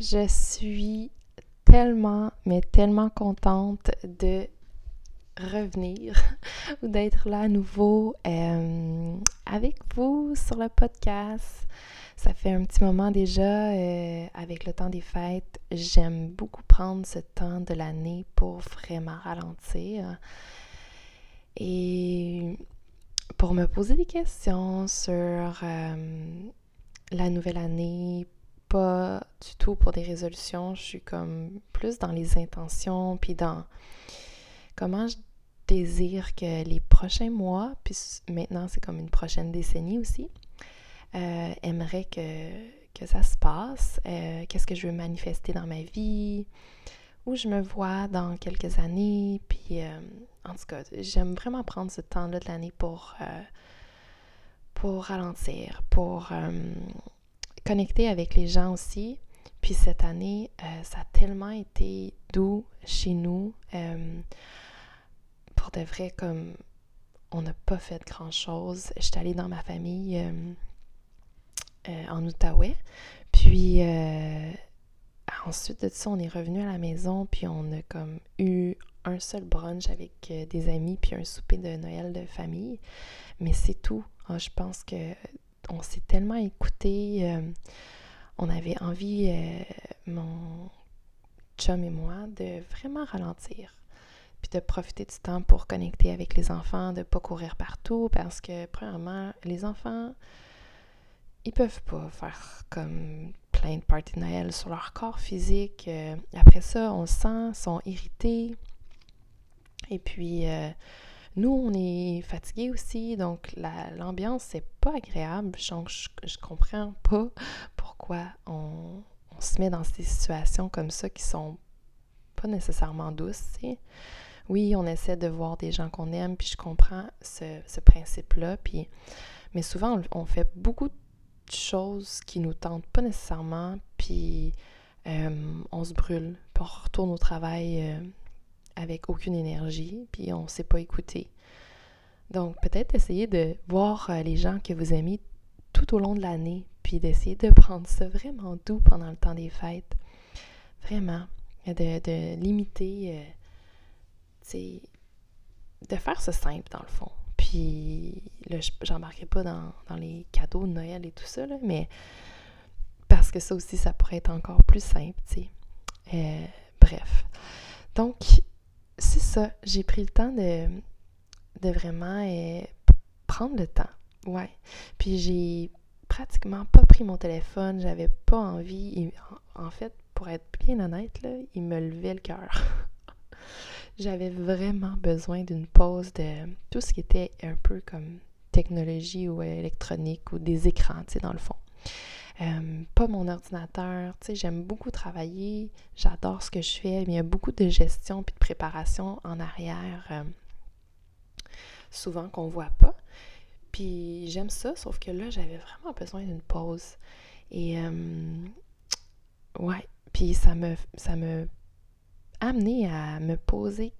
Je suis tellement, mais tellement contente de revenir ou d'être là à nouveau euh, avec vous sur le podcast. Ça fait un petit moment déjà euh, avec le temps des fêtes. J'aime beaucoup prendre ce temps de l'année pour vraiment ralentir et pour me poser des questions sur euh, la nouvelle année, pas du tout pour des résolutions, je suis comme plus dans les intentions, puis dans comment je désire que les prochains mois, puis maintenant c'est comme une prochaine décennie aussi, euh, que, que ça se passe, euh, qu'est-ce que je veux manifester dans ma vie, où je me vois dans quelques années, puis euh, en tout cas, j'aime vraiment prendre ce temps-là de l'année pour, euh, pour ralentir, pour connecter avec les gens aussi. Puis cette année, euh, ça a tellement été doux chez nous. Euh, pour de vrai, comme on n'a pas fait grand-chose. J'étais allée dans ma famille euh, en Outaouais. Puis ensuite de ça, on est revenu à la maison, puis on a comme eu un seul brunch avec des amis, puis un souper de Noël de famille. Mais c'est tout. Je pense que on s'est tellement écouté. Euh, on avait envie, euh, mon chum et moi, de vraiment ralentir. Puis de profiter du temps pour connecter avec les enfants, de ne pas courir partout, parce que, premièrement, les enfants, ils peuvent pas faire comme plein de parties de Noël sur leur corps physique. Euh, après ça, on sent, sont irrités. Et puis, nous, on est fatigués aussi, donc l'ambiance, c'est pas agréable. Donc, je, je, comprends pas pourquoi on, se met dans ces situations comme ça qui sont pas nécessairement douces, Oui, on essaie de voir des gens qu'on aime, puis je comprends ce, principe-là. Mais souvent, on, fait beaucoup de choses qui nous tentent pas nécessairement, puis euh, on se brûle, puis on retourne au travail euh, avec aucune énergie, puis on ne sait pas écouter. Donc, peut-être essayer de voir euh, les gens que vous aimez tout au long de l'année, puis d'essayer de prendre ça vraiment doux pendant le temps des fêtes. Vraiment. De, limiter, euh, de faire ce simple dans le fond. Puis là, j'embarquerai pas dans, les cadeaux de Noël et tout ça, là, mais parce que ça aussi, ça pourrait être encore plus simple, tu sais. Euh, bref. Donc, c'est ça, j'ai pris le temps de, de vraiment euh, prendre le temps. Ouais. Puis j'ai pratiquement pas pris mon téléphone, j'avais pas envie. En fait, pour être bien honnête, là, il me levait le cœur. j'avais vraiment besoin d'une pause de tout ce qui était un peu comme technologie ou électronique ou des écrans, tu sais, dans le fond. Euh, pas mon ordinateur. Tu sais, j'aime beaucoup travailler, j'adore ce que je fais, mais il y a beaucoup de gestion puis de préparation en arrière, euh, souvent qu'on voit pas. Puis j'aime ça, sauf que là, j'avais vraiment besoin d'une pause. Et euh, ouais, puis ça me, ça me amené à me poser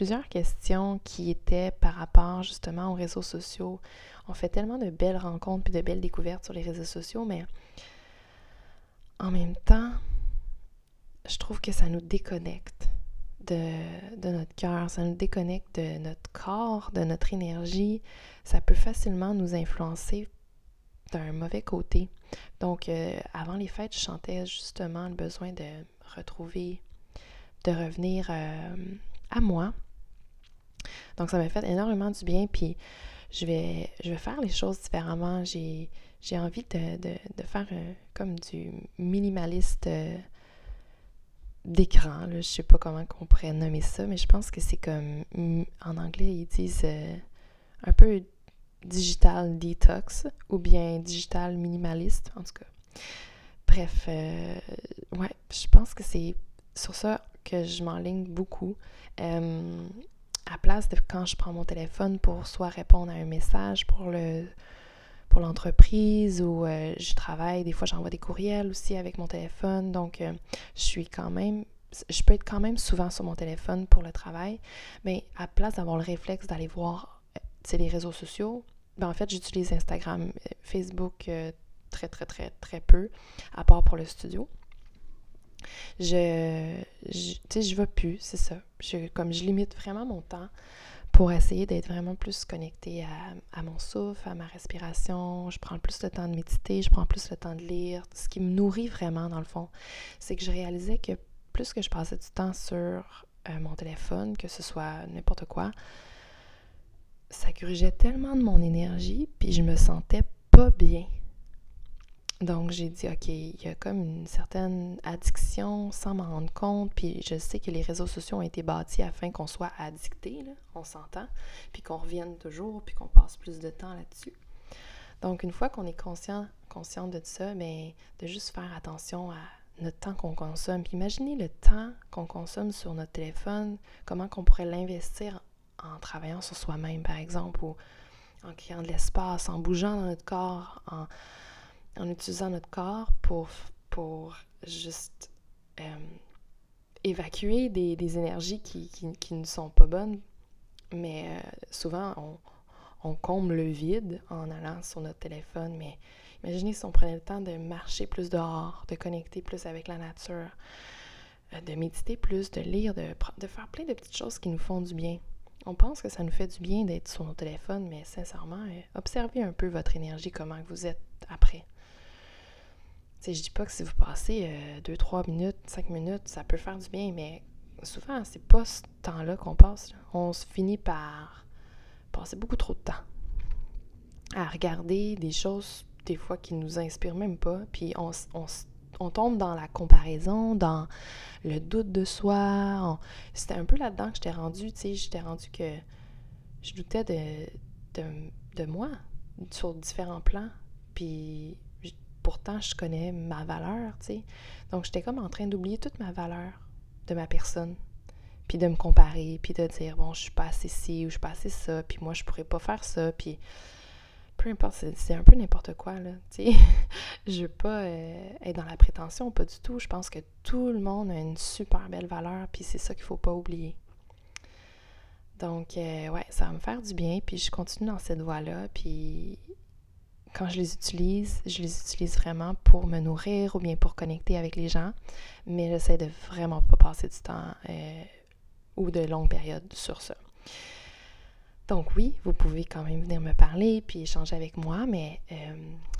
plusieurs questions qui étaient par rapport justement aux réseaux sociaux. On fait tellement de belles rencontres puis de belles découvertes sur les réseaux sociaux, mais en même temps, je trouve que ça nous déconnecte de, de notre cœur, ça nous déconnecte de notre corps, de notre énergie. Ça peut facilement nous influencer d'un mauvais côté. Donc, euh, avant les fêtes, je chantais justement le besoin de retrouver de revenir euh, à moi. Donc ça m'a fait énormément du bien, puis je vais, je vais faire les choses différemment. J'ai, envie de, faire euh, comme du minimaliste euh, d'écran. Je sais pas comment on pourrait nommer ça, mais je pense que c'est comme en anglais ils disent un peu digital detox ou bien digital minimaliste en tout cas. Bref, ouais, je pense que c'est sur ça que je m'enligne beaucoup. Euh, à place de quand je prends mon téléphone pour soit répondre à un message pour le pour l'entreprise ou euh, je travaille, des fois j'envoie des courriels aussi avec mon téléphone, donc euh, je suis quand même, je peux être quand même souvent sur mon téléphone pour le travail, mais à place d'avoir le réflexe d'aller voir les réseaux sociaux, ben en fait j'utilise Instagram, Facebook très très très très peu, à part pour le studio je, je tu je vais plus, c'est ça. Je, comme je limite vraiment mon temps pour essayer d'être vraiment plus connectée à, à, mon souffle, à ma respiration. Je prends plus le temps de méditer, je prends plus le temps de lire. Ce qui me nourrit vraiment, dans le fond, c'est que je réalisais que plus que je passais du temps sur euh, mon téléphone, que ce soit n'importe quoi, ça grugeait tellement de mon énergie, puis je me sentais pas bien. Donc, j'ai dit, OK, il y a comme une certaine addiction sans m'en rendre compte. Puis, je sais que les réseaux sociaux ont été bâtis afin qu'on soit addicté, là, on s'entend, puis qu'on revienne toujours, puis qu'on passe plus de temps là-dessus. Donc, une fois qu'on est conscient, conscient de ça, bien, de juste faire attention à notre temps qu'on consomme. Puis, imaginez le temps qu'on consomme sur notre téléphone, comment qu'on pourrait l'investir en travaillant sur soi-même, par exemple, ou en créant de l'espace, en bougeant dans notre corps, en en utilisant notre corps pour, pour juste euh, évacuer des, énergies qui, ne sont pas bonnes. Mais euh, souvent, on, on, comble le vide en allant sur notre téléphone. Mais imaginez si on prenait le temps de marcher plus dehors, de connecter plus avec la nature, euh, de méditer plus, de lire, de, de faire plein de petites choses qui nous font du bien. On pense que ça nous fait du bien d'être sur nos téléphones, mais sincèrement, observez un peu votre énergie, comment vous êtes après. Je je dis pas que si vous passez 2, euh, 3 minutes, 5 minutes, ça peut faire du bien, mais souvent, c'est pas ce temps-là qu'on passe. On se finit par passer beaucoup trop de temps à regarder des choses, des fois, qui nous inspirent même pas, puis on, on, tombe dans la comparaison, dans le doute de soi. C'était un peu là-dedans que j'étais rendue, tu sais, j'étais rendue que je doutais de, de, de moi sur différents plans, puis pourtant je connais ma valeur, tu sais. Donc j'étais comme en train d'oublier toute ma valeur de ma personne, puis de me comparer, puis de dire bon, je suis pas assez ci ou je suis pas assez ça, puis moi je pourrais pas faire ça, puis peu importe, c'est un peu n'importe quoi, là, tu sais. je veux pas euh, être dans la prétention, pas du tout. Je pense que tout le monde a une super belle valeur, puis c'est ça qu'il faut pas oublier. Donc, euh, ouais, ça va me faire du bien, puis je continue dans cette voie-là, puis quand je les utilise, je les utilise vraiment pour me nourrir ou bien pour connecter avec les gens, mais j'essaie de vraiment pas passer du temps euh, ou de longues périodes sur ça. Donc oui, vous pouvez quand même venir me parler puis échanger avec moi, mais euh,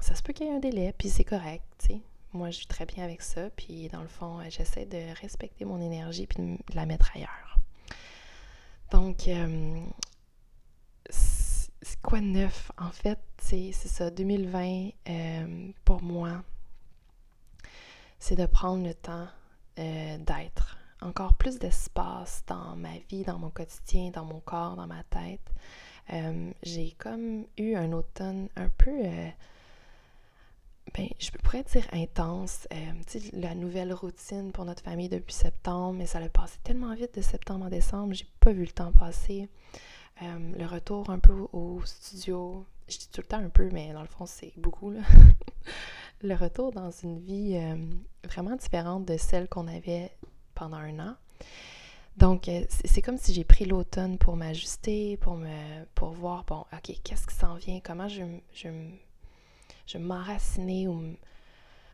ça se peut qu'il y ait un délai, puis c'est correct, tu sais. Moi, je suis très bien avec ça, puis dans le fond, j'essaie de respecter mon énergie puis de la mettre ailleurs. Donc, euh, c'est quoi neuf? En fait, c'est ça, 2020, euh, pour moi, c'est de prendre le temps euh, d'être. Encore plus d'espace dans ma vie, dans mon quotidien, dans mon corps, dans ma tête. Euh, j'ai comme eu un automne un peu, ben, je pourrais dire intense. la nouvelle routine pour notre famille depuis septembre, mais ça a passé tellement vite de septembre à décembre, j'ai pas vu le temps passer. Euh, le retour un peu au studio, je dis tout le temps un peu, mais dans le fond, c'est beaucoup. Le retour dans une vie euh, vraiment différente de celle qu'on avait pendant un an. Donc, euh, c'est comme si j'ai pris l'automne pour m'ajuster, pour me pour voir, bon, OK, qu'est-ce qui s'en vient, comment je, je, je m'enraciner ou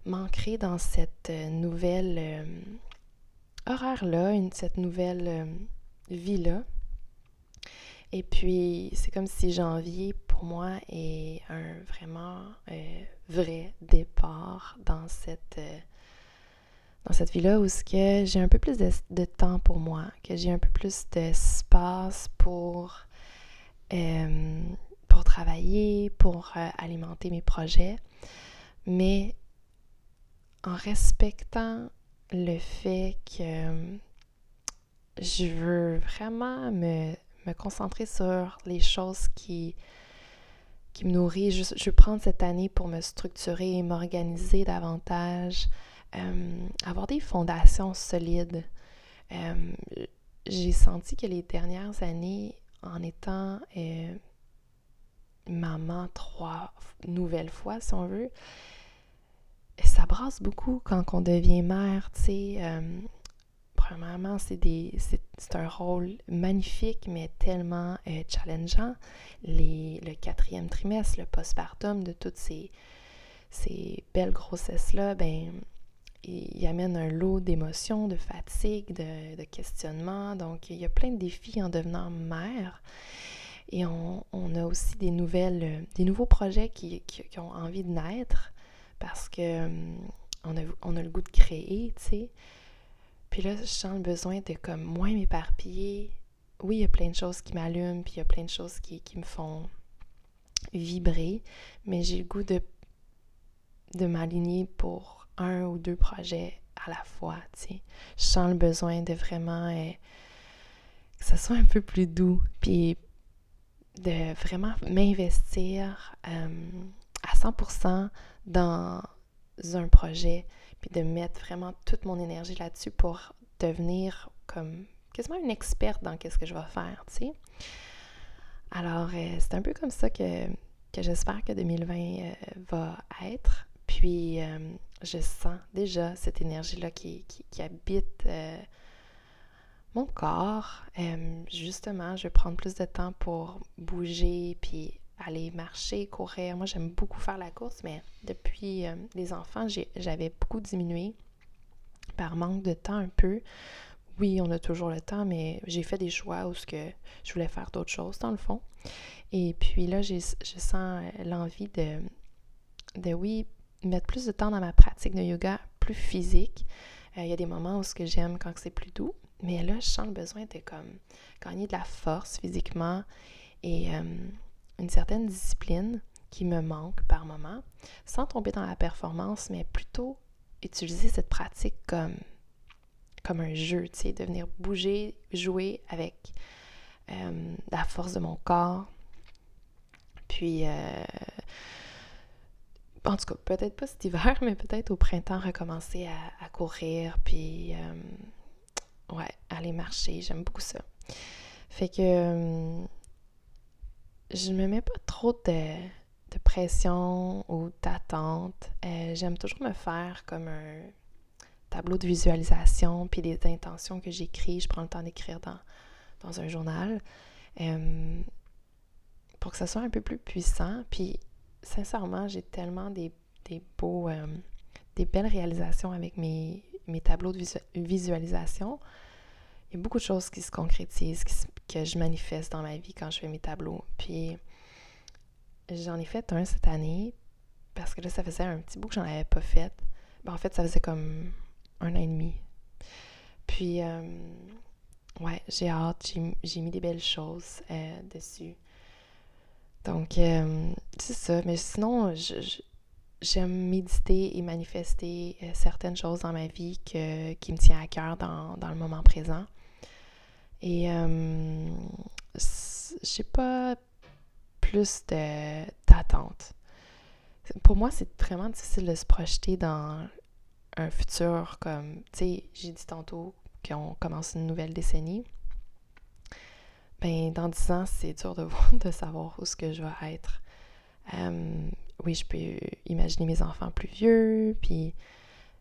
m'ancrer dans cette nouvelle horaire-là, cette nouvelle vie-là. Et puis, c'est comme si janvier, pour moi, est un vraiment euh, vrai départ dans cette, euh, cette vie-là où que j'ai un peu plus de, temps pour moi, que j'ai un peu plus d'espace pour, euh, pour travailler, pour euh, alimenter mes projets, mais en respectant le fait que je veux vraiment me, me concentrer sur les choses qui, qui me nourrissent. Je, je veux prendre cette année pour me structurer et m'organiser davantage, euh, avoir des fondations solides. Euh, j'ai senti que les dernières années, en étant euh, maman trois nouvelles fois, si on veut, ça brasse beaucoup quand on devient mère, tu sais. Premièrement, c'est un rôle magnifique, mais tellement challengeant. Les, le quatrième trimestre, le postpartum de toutes ces, belles grossesses-là, ben il, amène un lot d'émotions, de fatigue, de, questionnements. Donc, il y a plein de défis en devenant mère. Et on, a aussi des nouvelles, des nouveaux projets qui, ont envie de naître parce que hum, a, a le goût de créer, tu sais. Puis là, je sens le besoin de comme moins m'éparpiller. Oui, il y a plein de choses qui m'allument, puis il y a plein de choses qui, qui me font vibrer, mais j'ai le goût de, de m'aligner pour un ou deux projets à la fois. Je sens le besoin de vraiment euh, que ça soit un peu plus doux, puis de vraiment m'investir euh, à 100% dans un projet, puis de mettre vraiment toute mon énergie là-dessus pour devenir comme quasiment une experte dans qu'est-ce que je vais faire, tu sais. Alors, euh, c'est un peu comme ça que, que j'espère que 2020 va être. Puis, je sens déjà cette énergie-là qui, qui, habite euh, mon corps. Euh, justement, je vais prendre plus de temps pour bouger, puis aller marcher, courir. Moi, j'aime beaucoup faire la course, mais depuis euh, les enfants, j'avais beaucoup diminué par manque de temps un peu. Oui, on a toujours le temps, mais j'ai fait des choix où ce que je voulais faire d'autres choses dans le fond. Et puis là, je sens l'envie de, de, oui, mettre plus de temps dans ma pratique de yoga plus physique. Euh, il y a des moments où ce que j'aime quand c'est plus doux, mais là, je sens le besoin de comme gagner de la force physiquement et euh, une certaine discipline qui me manque par moment, sans tomber dans la performance, mais plutôt utiliser cette pratique comme, un jeu, tu sais, de venir bouger, jouer avec euh, la force de mon corps. Puis en tout cas, peut-être pas cet hiver, mais peut-être au printemps, recommencer à, courir, puis euh, ouais, aller marcher. J'aime beaucoup ça. Fait que euh, je me mets pas trop de, pression ou d'attente. Euh, j'aime toujours me faire comme un tableau de visualisation, puis des intentions que j'écris. Je prends le temps d'écrire dans, dans un journal pour que ça soit un peu plus puissant. Puis sincèrement, j'ai tellement des, beaux, euh, des belles réalisations avec mes, mes tableaux de visualisation. Il y a beaucoup de choses qui se concrétisent, que je manifeste dans ma vie quand je fais mes tableaux. Puis j'en ai fait un cette année parce que là, ça faisait un petit bout que j'en avais pas fait. Ben, en fait, ça faisait comme un an et demi. Puis, euh, ouais, j'ai hâte, j'ai mis des belles choses euh, dessus. Donc, euh, c'est ça. Mais sinon, j'aime méditer et manifester certaines choses dans ma vie que, qui me tient à cœur dans, le moment présent. Et euh, j'ai pas plus d'attente. Pour moi, c'est vraiment difficile de se projeter dans un futur comme, tu sais, j'ai dit tantôt qu'on commence une nouvelle décennie ben dans 10 ans, c'est dur de, de savoir où ce que je vais être. Euh, oui, je peux imaginer mes enfants plus vieux, puis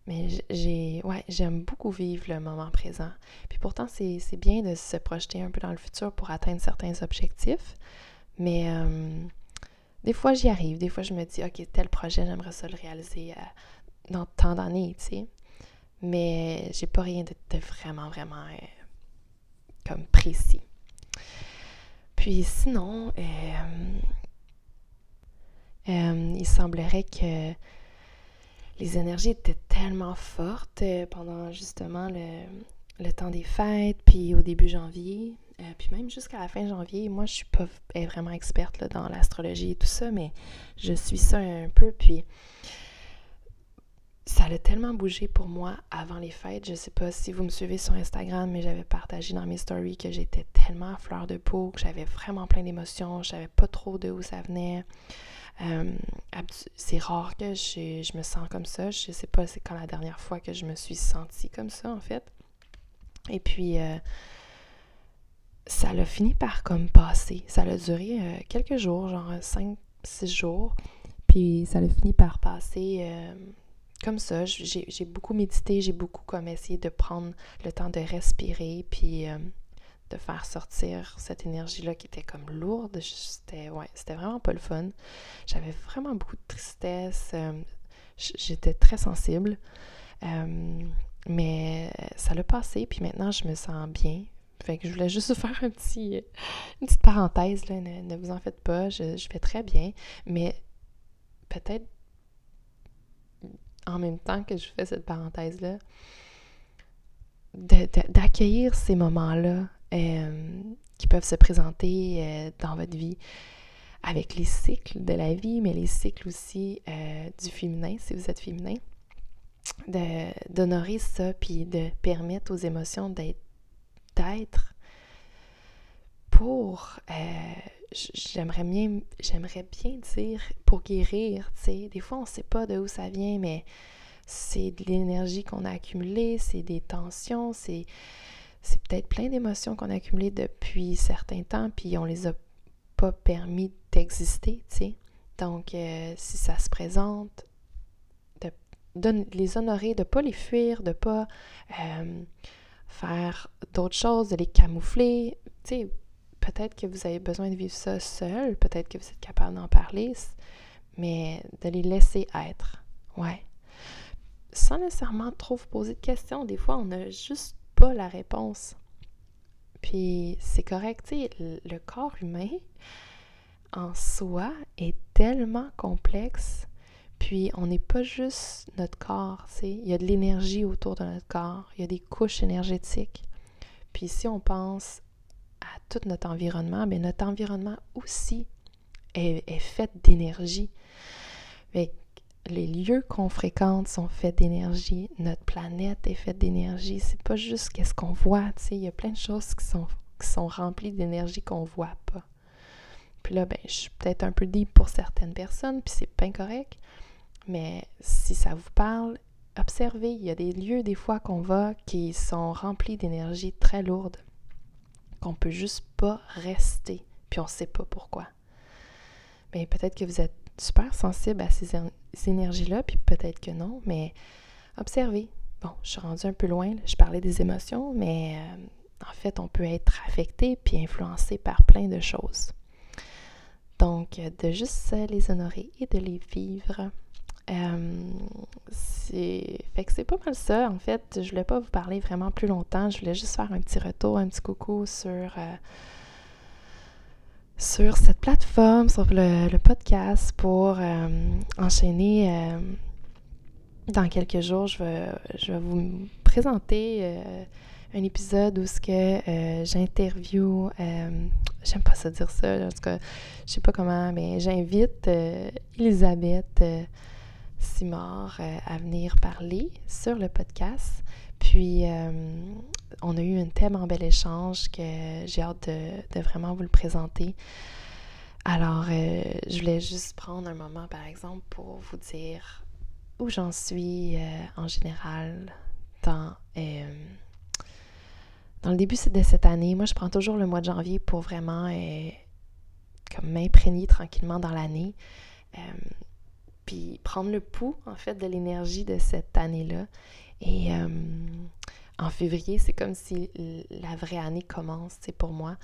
mais j'ai ouais, j'aime beaucoup vivre le moment présent. Puis pourtant, c'est bien de se projeter un peu dans le futur pour atteindre certains objectifs. Mais euh, des fois, j'y arrive. Des fois, je me dis, OK, tel projet, j'aimerais ça le réaliser euh, dans tant d'années, tu sais. Mais j'ai pas rien de, vraiment, vraiment comme précis. Puis sinon, euh, euh, il semblerait que les énergies étaient tellement fortes euh, pendant justement le, temps des fêtes, puis au début janvier, euh, puis même jusqu'à la fin janvier. Moi, je suis pas vraiment experte dans l'astrologie et tout ça, mais je suis ça un peu, puis ça a tellement bougé pour moi avant les fêtes. Je sais pas si vous me suivez sur Instagram, mais j'avais partagé dans mes stories que j'étais tellement à fleur de peau, que j'avais vraiment plein d'émotions, je savais pas trop de où ça venait. Euh, c'est rare que je, me sens comme ça. Je sais pas c'est quand la dernière fois que je me suis sentie comme ça, en fait. Et puis, euh, ça l'a fini par comme passer. Ça a duré euh, quelques jours, genre 5-6 jours. Puis, ça a fini par passer comme ça. J'ai beaucoup médité, j'ai beaucoup comme essayé de prendre le temps de respirer, puis de faire sortir cette énergie-là qui était comme lourde. C'était ouais, vraiment pas le fun. J'avais vraiment beaucoup de tristesse. Euh, j'étais très sensible. Euh, mais ça l'a passé, puis maintenant je me sens bien. Fait que je voulais juste faire un petit, une petite parenthèse, là, ne, vous en faites pas, je, je vais très bien, mais peut-être en même temps que je fais cette parenthèse-là, d'accueillir ces moments-là euh, qui peuvent se présenter euh, dans votre vie avec les cycles de la vie, mais les cycles aussi euh, du féminin, si vous êtes féminin, d'honorer ça, puis de permettre aux émotions d'être pour, j'aimerais bien, j'aimerais bien dire, pour guérir, tu sais. Des fois, on ne sait pas de où ça vient, mais c'est de l'énergie qu'on a accumulée, c'est des tensions, c'est c'est peut-être plein d'émotions qu'on a accumulées depuis certains temps, puis on les a pas permis d'exister, tu sais. Donc, euh, si ça se présente, de, les honorer, de pas les fuir, de pas euh, faire d'autres choses, de les camoufler, tu sais. Peut-être que vous avez besoin de vivre ça seul, peut-être que vous êtes capable d'en parler, mais de les laisser être, ouais. Sans nécessairement trop vous poser de questions, des fois on a juste pas la réponse. Puis c'est correct, tu sais, le corps humain en soi est tellement complexe. Puis on n'est pas juste notre corps, tu sais, il y a de l'énergie autour de notre corps, il y a des couches énergétiques. Puis si on pense à tout notre environnement, bien notre environnement aussi est, fait d'énergie. Les lieux qu'on fréquente sont faits d'énergie, notre planète est faite d'énergie. C'est pas juste qu'est-ce qu'on voit, tu sais, il y a plein de choses qui sont, remplies d'énergie qu'on voit pas. Puis là, ben, je suis peut-être un peu deep pour certaines personnes, puis c'est pas incorrect, mais si ça vous parle, observez, il y a des lieux des fois qu'on va qui sont remplis d'énergie très lourde, qu'on peut juste pas rester, puis on sait pas pourquoi. Mais peut-être que vous êtes super sensible à ces, énergies-là, puis peut-être que non, mais observez. Bon, je suis rendue un peu loin, je parlais des émotions, mais euh, en fait, on peut être affecté puis influencé par plein de choses. Donc, de juste les honorer et de les vivre. Euh, c'est fait que c'est pas mal ça en fait je voulais pas vous parler vraiment plus longtemps je voulais juste faire un petit retour un petit coucou sur euh, sur cette plateforme, sur le, podcast pour euh, enchaîner. Dans quelques jours, je vais, je vais vous présenter un épisode où ce que j'interview, j'aime pas ça dire ça, en tout cas, je sais pas comment, mais j'invite Elisabeth Simard à venir parler sur le podcast. Puis, on a eu un tellement bel échange que j'ai hâte de, vraiment vous le présenter. Alors, euh, je voulais juste prendre un moment, par exemple, pour vous dire où j'en suis euh, en général dans, euh, dans le début de cette année. Moi, je prends toujours le mois de janvier pour vraiment comme m'imprégner tranquillement dans l'année. Puis prendre le pouls, en fait, de l'énergie de cette année-là. Et en février, c'est comme si la vraie année commence, c'est pour moi,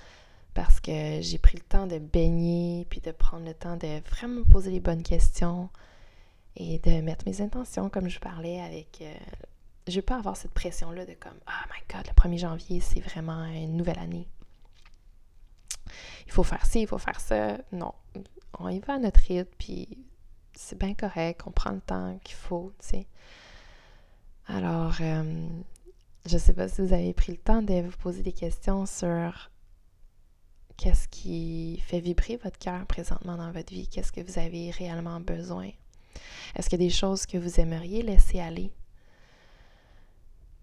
parce que j'ai pris le temps de baigner, puis de prendre le temps de vraiment poser les bonnes questions et de mettre mes intentions, comme je parlais avec... Euh, je ne veux pas avoir cette pression-là de comme, oh my god, le 1er janvier, c'est vraiment une nouvelle année. Il faut faire ci, il faut faire ça. Non, on y va à notre rythme, puis c'est bien correct, on prend le temps qu'il faut, tu sais. Alors, euh, je ne sais pas si vous avez pris le temps de vous poser des questions sur qu'est-ce qui fait vibrer votre cœur présentement dans votre vie, qu'est-ce que vous avez réellement besoin. Est-ce qu'il y a des choses que vous aimeriez laisser aller?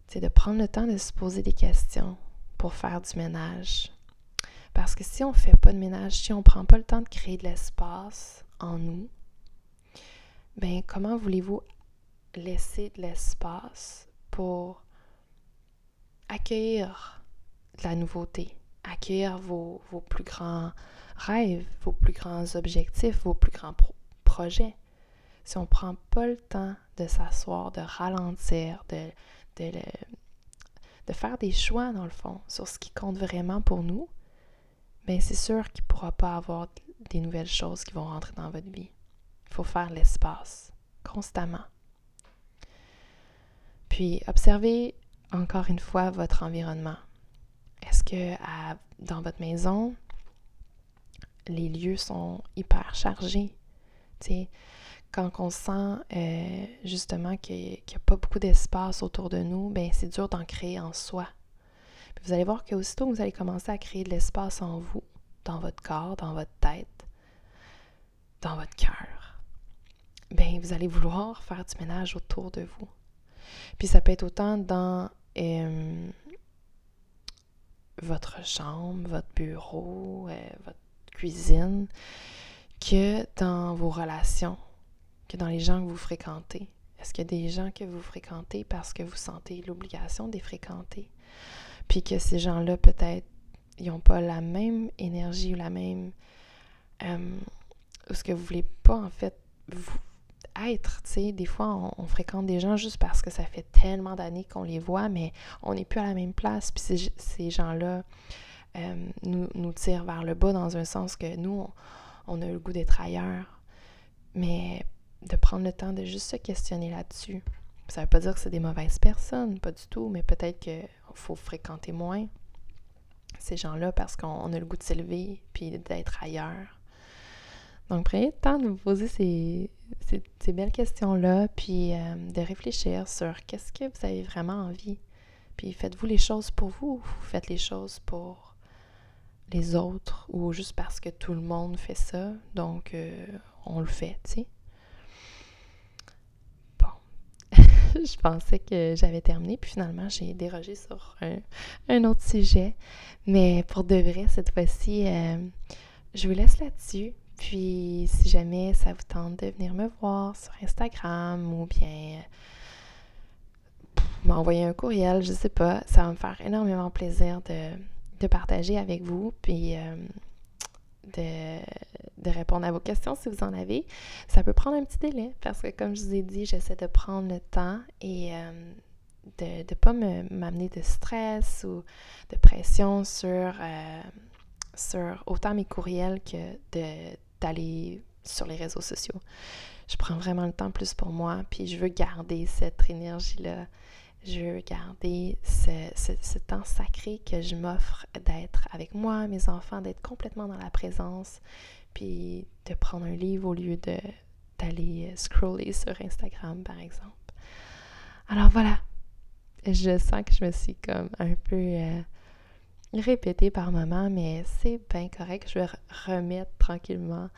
C'est de prendre le temps de se poser des questions pour faire du ménage. Parce que si on ne fait pas de ménage, si on ne prend pas le temps de créer de l'espace en nous, ben comment voulez-vous laisser de l'espace pour accueillir de la nouveauté, accueillir vos, plus grands rêves, vos plus grands objectifs, vos plus grands projets? Si on ne prend pas le temps de s'asseoir, de ralentir, de, de, de, faire des choix, dans le fond, sur ce qui compte vraiment pour nous, bien c'est sûr qu'il ne pourra pas avoir des nouvelles choses qui vont rentrer dans votre vie. Il faut faire l'espace, constamment. Puis, observez encore une fois votre environnement. Est-ce que dans votre maison, les lieux sont hyper chargés? quand on sent euh, justement qu'il n'y a pas beaucoup d'espace autour de nous, ben c'est dur d'en créer en soi. vous allez voir qu'aussitôt vous allez commencer à créer de l'espace en vous, dans votre corps, dans votre tête, dans votre cœur, ben vous allez vouloir faire du ménage autour de vous. Puis ça peut être autant dans euh, votre chambre, votre bureau, euh, votre cuisine, que dans vos relations, que dans les gens que vous fréquentez. Est-ce qu'il y a des gens que vous fréquentez parce que vous sentez l'obligation de les fréquenter? Puis que ces gens-là, peut-être, ils n'ont pas la même énergie ou la même... Euh, ou ce que vous voulez pas, en fait, vous, être. Des fois, on, fréquente des gens juste parce que ça fait tellement d'années qu'on les voit, mais on n'est plus à la même place. Puis ces, gens-là euh, nous, nous, tirent vers le bas dans un sens que nous, on, a le goût d'être ailleurs. Mais de prendre le temps de juste se questionner là-dessus. Ça ne veut pas dire que c'est des mauvaises personnes, pas du tout, mais peut-être qu'il faut fréquenter moins ces gens-là parce qu'on a le goût de s'élever puis d'être ailleurs. Donc, prenez le temps de vous poser ces, ces, belles questions-là, puis euh, de réfléchir sur qu'est-ce que vous avez vraiment envie. Puis faites-vous les choses pour vous ou vous faites les choses pour les autres ou juste parce que tout le monde fait ça, donc euh, on le fait, tu sais. Bon, je pensais que j'avais terminé, puis finalement j'ai dérogé sur un, autre sujet. Mais pour de vrai, cette fois-ci, euh, je vous laisse là-dessus. Puis, si jamais ça vous tente de venir me voir sur Instagram ou bien m'envoyer un courriel, je sais pas, ça va me faire énormément plaisir de, partager avec vous, puis euh, de, répondre à vos questions si vous en avez. Ça peut prendre un petit délai parce que, comme je vous ai dit, j'essaie de prendre le temps et euh, de ne pas m'amener de stress ou de pression sur, euh, sur autant mes courriels que de d'aller sur les réseaux sociaux. Je prends vraiment le temps plus pour moi, puis je veux garder cette énergie-là. Je veux garder ce, temps sacré que je m'offre d'être avec moi, mes enfants, d'être complètement dans la présence, puis de prendre un livre au lieu de d'aller scroller sur Instagram, par exemple. Alors voilà, je sens que je me suis comme un peu euh, répéter par moment, mais c'est bien correct. Je vais remettre tranquillement.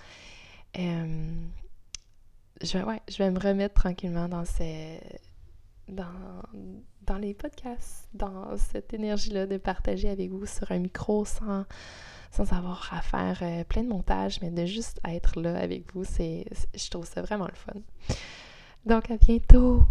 Euh, je, vais, je vais me remettre tranquillement dans ces. Dans, dans les podcasts, dans cette énergie-là de partager avec vous sur un micro sans, sans avoir à faire euh, plein de montage, mais de juste être là avec vous, c'est, je trouve ça vraiment le fun. Donc à bientôt!